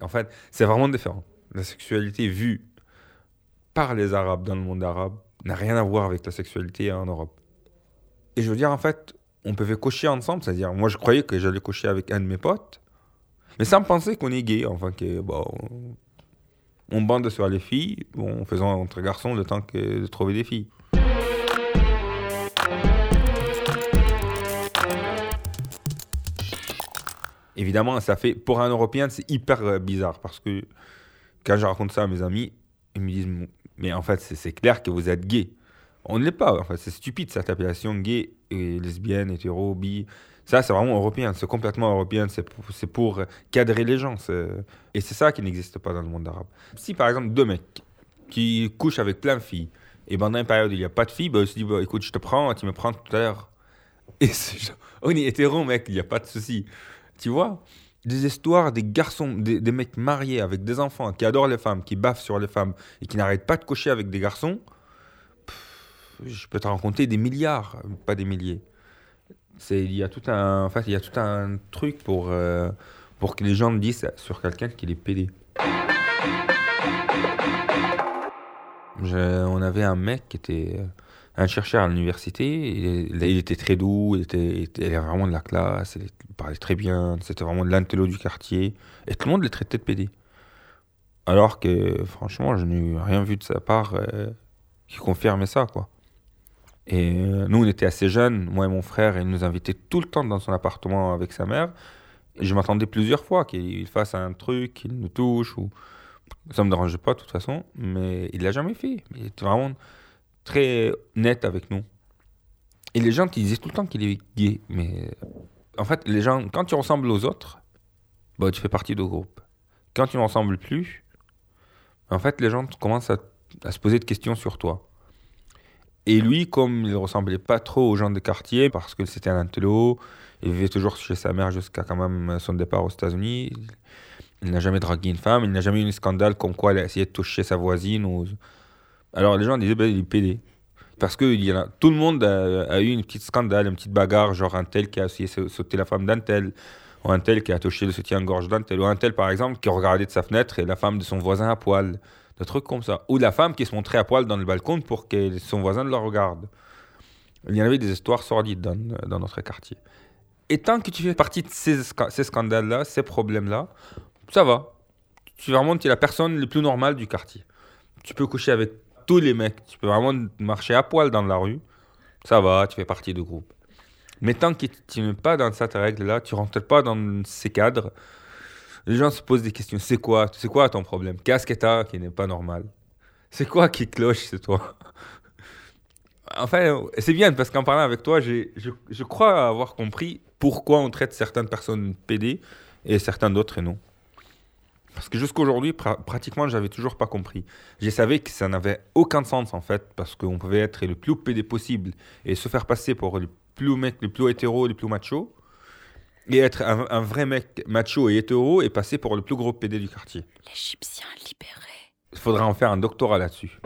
En fait, c'est vraiment différent. La sexualité vue par les Arabes dans le monde arabe n'a rien à voir avec la sexualité en Europe. Et je veux dire, en fait, on pouvait cocher ensemble, c'est-à-dire, moi je croyais que j'allais cocher avec un de mes potes, mais sans penser qu'on est gay, enfin, que, bon, on bande sur les filles, en faisant entre garçons le temps que de trouver des filles. Évidemment, ça fait, pour un Européen, c'est hyper euh, bizarre parce que quand je raconte ça à mes amis, ils me disent, mais en fait, c'est clair que vous êtes gay. On ne l'est pas, en fait, c'est stupide cette appellation gay lesbienne, hétéro, bi. Ça, c'est vraiment européen, c'est complètement européen, c'est pour, cadrer les gens. Et c'est ça qui n'existe pas dans le monde arabe. Si par exemple deux mecs qui couchent avec plein de filles, et pendant une période il n'y a pas de filles, bah, ils se disent bah, écoute, je te prends, tu me prends tout à l'heure. Et c'est on est hétéro, mec, il n'y a pas de souci. Tu vois Des histoires des garçons, des, mecs mariés avec des enfants qui adorent les femmes, qui baffent sur les femmes et qui n'arrêtent pas de coucher avec des garçons. je peux te raconter des milliards, pas des milliers. C'est, il y a tout un, en fait, il y a tout un truc pour, euh, pour que les gens disent sur quelqu'un qu'il est pédé. on avait un mec qui était un chercheur à l'université. Il, était très doux, il, était, vraiment de la classe, il parlait très bien, c'était vraiment de l'intello du quartier. Et tout le monde le traitait de pédé. Alors que, franchement, je n'ai rien vu de sa part euh, qui confirmait ça, quoi. Et euh, nous, on était assez jeunes, moi et mon frère, et il nous invitait tout le temps dans son appartement avec sa mère. Et je m'attendais plusieurs fois qu'il fasse un truc, qu'il nous touche, ou... Ça me dérangeait pas de toute façon, mais il l'a jamais fait. Il était vraiment très net avec nous. Et les gens, ils disaient tout le temps qu'il est gay, mais en fait, les gens, quand tu ressembles aux autres, bah, tu fais partie du groupe. Quand tu ne ressembles plus, en fait, les gens commencent à, se poser des questions sur toi. Et lui, comme il ne ressemblait pas trop aux gens de quartier, parce que c'était un intello, il vivait toujours chez sa mère jusqu'à quand même son départ aux États-Unis. Il n'a jamais dragué une femme, il n'a jamais eu un scandale comme quoi il a essayé de toucher sa voisine. Ou... Alors les gens disaient, ben, il est pédé. Parce que il y a, tout le monde a, eu une petite scandale, une petite bagarre, genre un tel qui a essayé de sauter la femme d'un tel, ou un tel qui a touché le soutien-gorge d'un tel, ou un tel par exemple qui regardait de sa fenêtre et la femme de son voisin à poil des trucs comme ça. Ou la femme qui se montrait à poil dans le balcon pour que son voisin la regarde. Il y en avait des histoires sordides dans, dans notre quartier. Et tant que tu fais partie de ces, ces scandales-là, ces problèmes-là, ça va. Tu vraiment es la personne la plus normale du quartier. Tu peux coucher avec tous les mecs. Tu peux vraiment marcher à poil dans la rue. Ça va, tu fais partie du groupe. Mais tant que tu n'es pas dans cette règle-là, tu rentres pas dans ces cadres, les gens se posent des questions. C'est quoi? C'est quoi ton problème? Qu'est-ce que t'as qui n'est pas normal C'est quoi qui cloche, c'est toi? Enfin, c'est bien parce qu'en parlant avec toi, je, je, crois avoir compris pourquoi on traite certaines personnes PD et certains d'autres non. Parce que jusqu'aujourd'hui, pratiquement, j'avais toujours pas compris. Je savais que ça n'avait aucun sens en fait, parce qu'on pouvait être le plus PD possible et se faire passer pour le plus mec, le plus hétéro, le plus macho et être un, vrai mec macho et hétéro et passer pour le plus gros PD du quartier. L'Égyptien libéré. Il faudra en faire un doctorat là-dessus.